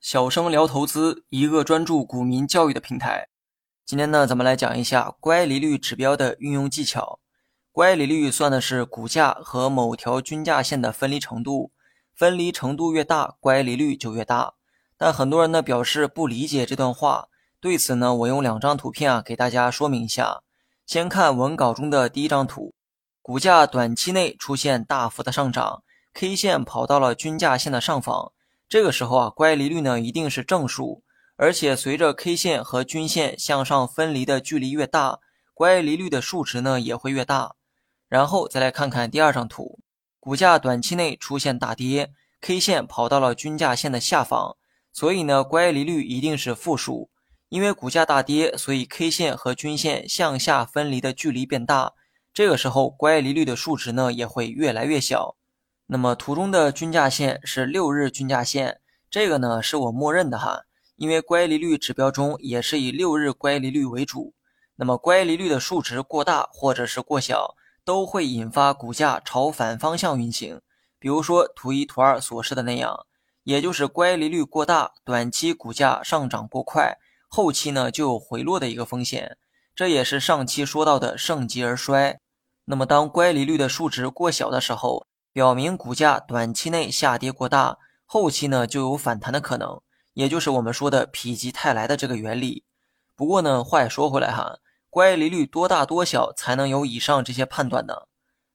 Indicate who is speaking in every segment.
Speaker 1: 小生聊投资，一个专注股民教育的平台。今天呢，咱们来讲一下乖离率指标的运用技巧。乖离率算的是股价和某条均价线的分离程度，分离程度越大，乖离率就越大。但很多人呢表示不理解这段话，对此呢，我用两张图片啊给大家说明一下。先看文稿中的第一张图，股价短期内出现大幅的上涨，K 线跑到了均价线的上方，这个时候啊，乖离率呢一定是正数。而且随着 K 线和均线向上分离的距离越大，乖离率的数值呢也会越大。然后再来看看第二张图，股价短期内出现大跌，K 线跑到了均价线的下方，所以呢乖离率一定是负数。因为股价大跌，所以 K 线和均线向下分离的距离变大，这个时候乖离率的数值呢也会越来越小。那么图中的均价线是六日均价线，这个呢是我默认的哈。因为乖离率指标中也是以六日乖离率为主，那么乖离率的数值过大或者是过小，都会引发股价朝反方向运行。比如说图一、图二所示的那样，也就是乖离率过大，短期股价上涨过快，后期呢就有回落的一个风险。这也是上期说到的盛极而衰。那么当乖离率的数值过小的时候，表明股价短期内下跌过大，后期呢就有反弹的可能。也就是我们说的否极泰来的这个原理。不过呢，话也说回来哈，乖离率多大多小才能有以上这些判断呢？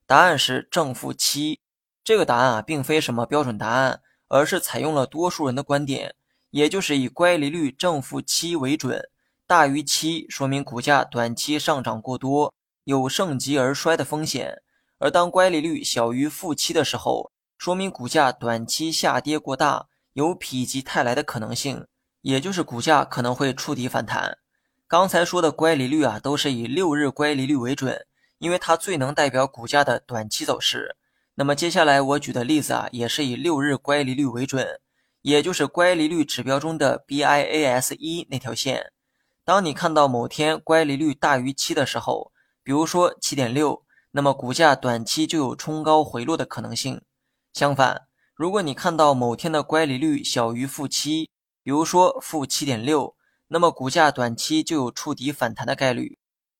Speaker 1: 答案是正负七。这个答案啊，并非什么标准答案，而是采用了多数人的观点，也就是以乖离率正负七为准，大于七说明股价短期上涨过多，有盛极而衰的风险；而当乖离率小于负七的时候，说明股价短期下跌过大。有否极泰来的可能性，也就是股价可能会触底反弹。刚才说的乖离率啊，都是以六日乖离率为准，因为它最能代表股价的短期走势。那么接下来我举的例子啊，也是以六日乖离率为准，也就是乖离率指标中的 BIAS 一那条线。当你看到某天乖离率大于七的时候，比如说七点六，那么股价短期就有冲高回落的可能性。相反，如果你看到某天的乖离率小于负七，比如说负七点六，那么股价短期就有触底反弹的概率。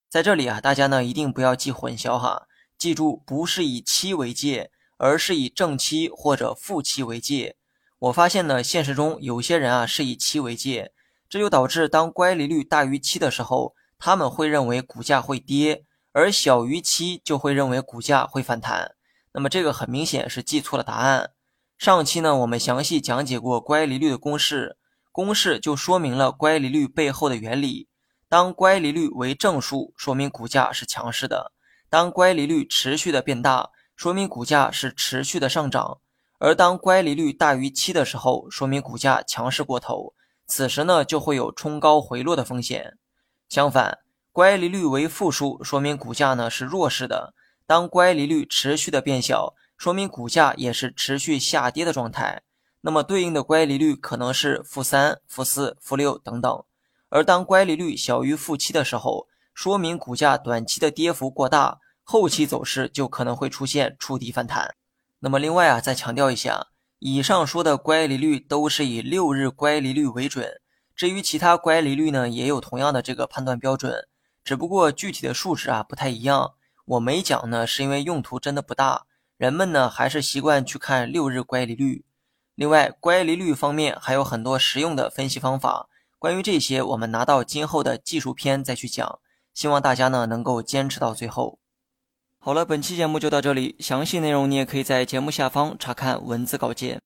Speaker 1: 在这里啊，大家呢一定不要记混淆哈，记住不是以七为界，而是以正七或者负七为界。我发现呢，现实中有些人啊是以七为界，这就导致当乖离率大于七的时候，他们会认为股价会跌，而小于七就会认为股价会反弹。那么这个很明显是记错了答案。上期呢，我们详细讲解过乖离率的公式，公式就说明了乖离率背后的原理。当乖离率为正数，说明股价是强势的；当乖离率持续的变大，说明股价是持续的上涨；而当乖离率大于七的时候，说明股价强势过头，此时呢就会有冲高回落的风险。相反，乖离率为负数，说明股价呢是弱势的。当乖离率持续的变小。说明股价也是持续下跌的状态，那么对应的乖离率可能是负三、负四、负六等等。而当乖离率小于负七的时候，说明股价短期的跌幅过大，后期走势就可能会出现触底反弹。那么另外啊，再强调一下，以上说的乖离率都是以六日乖离率为准，至于其他乖离率呢，也有同样的这个判断标准，只不过具体的数值啊不太一样。我没讲呢，是因为用途真的不大。人们呢还是习惯去看六日乖离率。另外，乖离率方面还有很多实用的分析方法。关于这些，我们拿到今后的技术篇再去讲。希望大家呢能够坚持到最后。好了，本期节目就到这里，详细内容你也可以在节目下方查看文字稿件。